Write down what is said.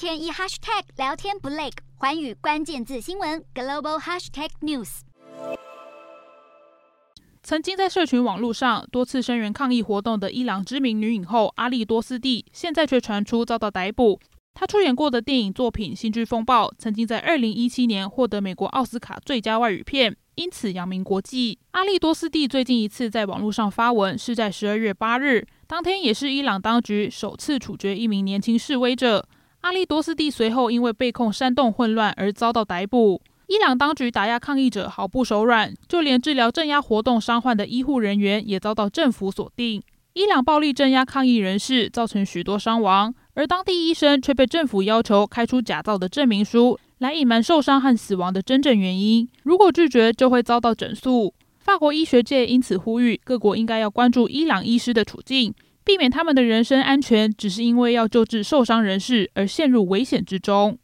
天一 hashtag 聊天不累，环宇关键字新闻 global hashtag news。曾经在社群网络上多次声援抗议活动的伊朗知名女影后阿利多斯蒂，现在却传出遭到逮捕。她出演过的电影作品《新剧风暴》曾经在二零一七年获得美国奥斯卡最佳外语片，因此扬名国际。阿利多斯蒂最近一次在网络上发文是在十二月八日，当天也是伊朗当局首次处决一名年轻示威者。阿利多斯蒂随后因为被控煽动混乱而遭到逮捕。伊朗当局打压抗议者毫不手软，就连治疗镇压活动伤患的医护人员也遭到政府锁定。伊朗暴力镇压抗议人士，造成许多伤亡，而当地医生却被政府要求开出假造的证明书，来隐瞒受伤和死亡的真正原因。如果拒绝，就会遭到整肃。法国医学界因此呼吁各国应该要关注伊朗医师的处境。避免他们的人身安全只是因为要救治受伤人士而陷入危险之中。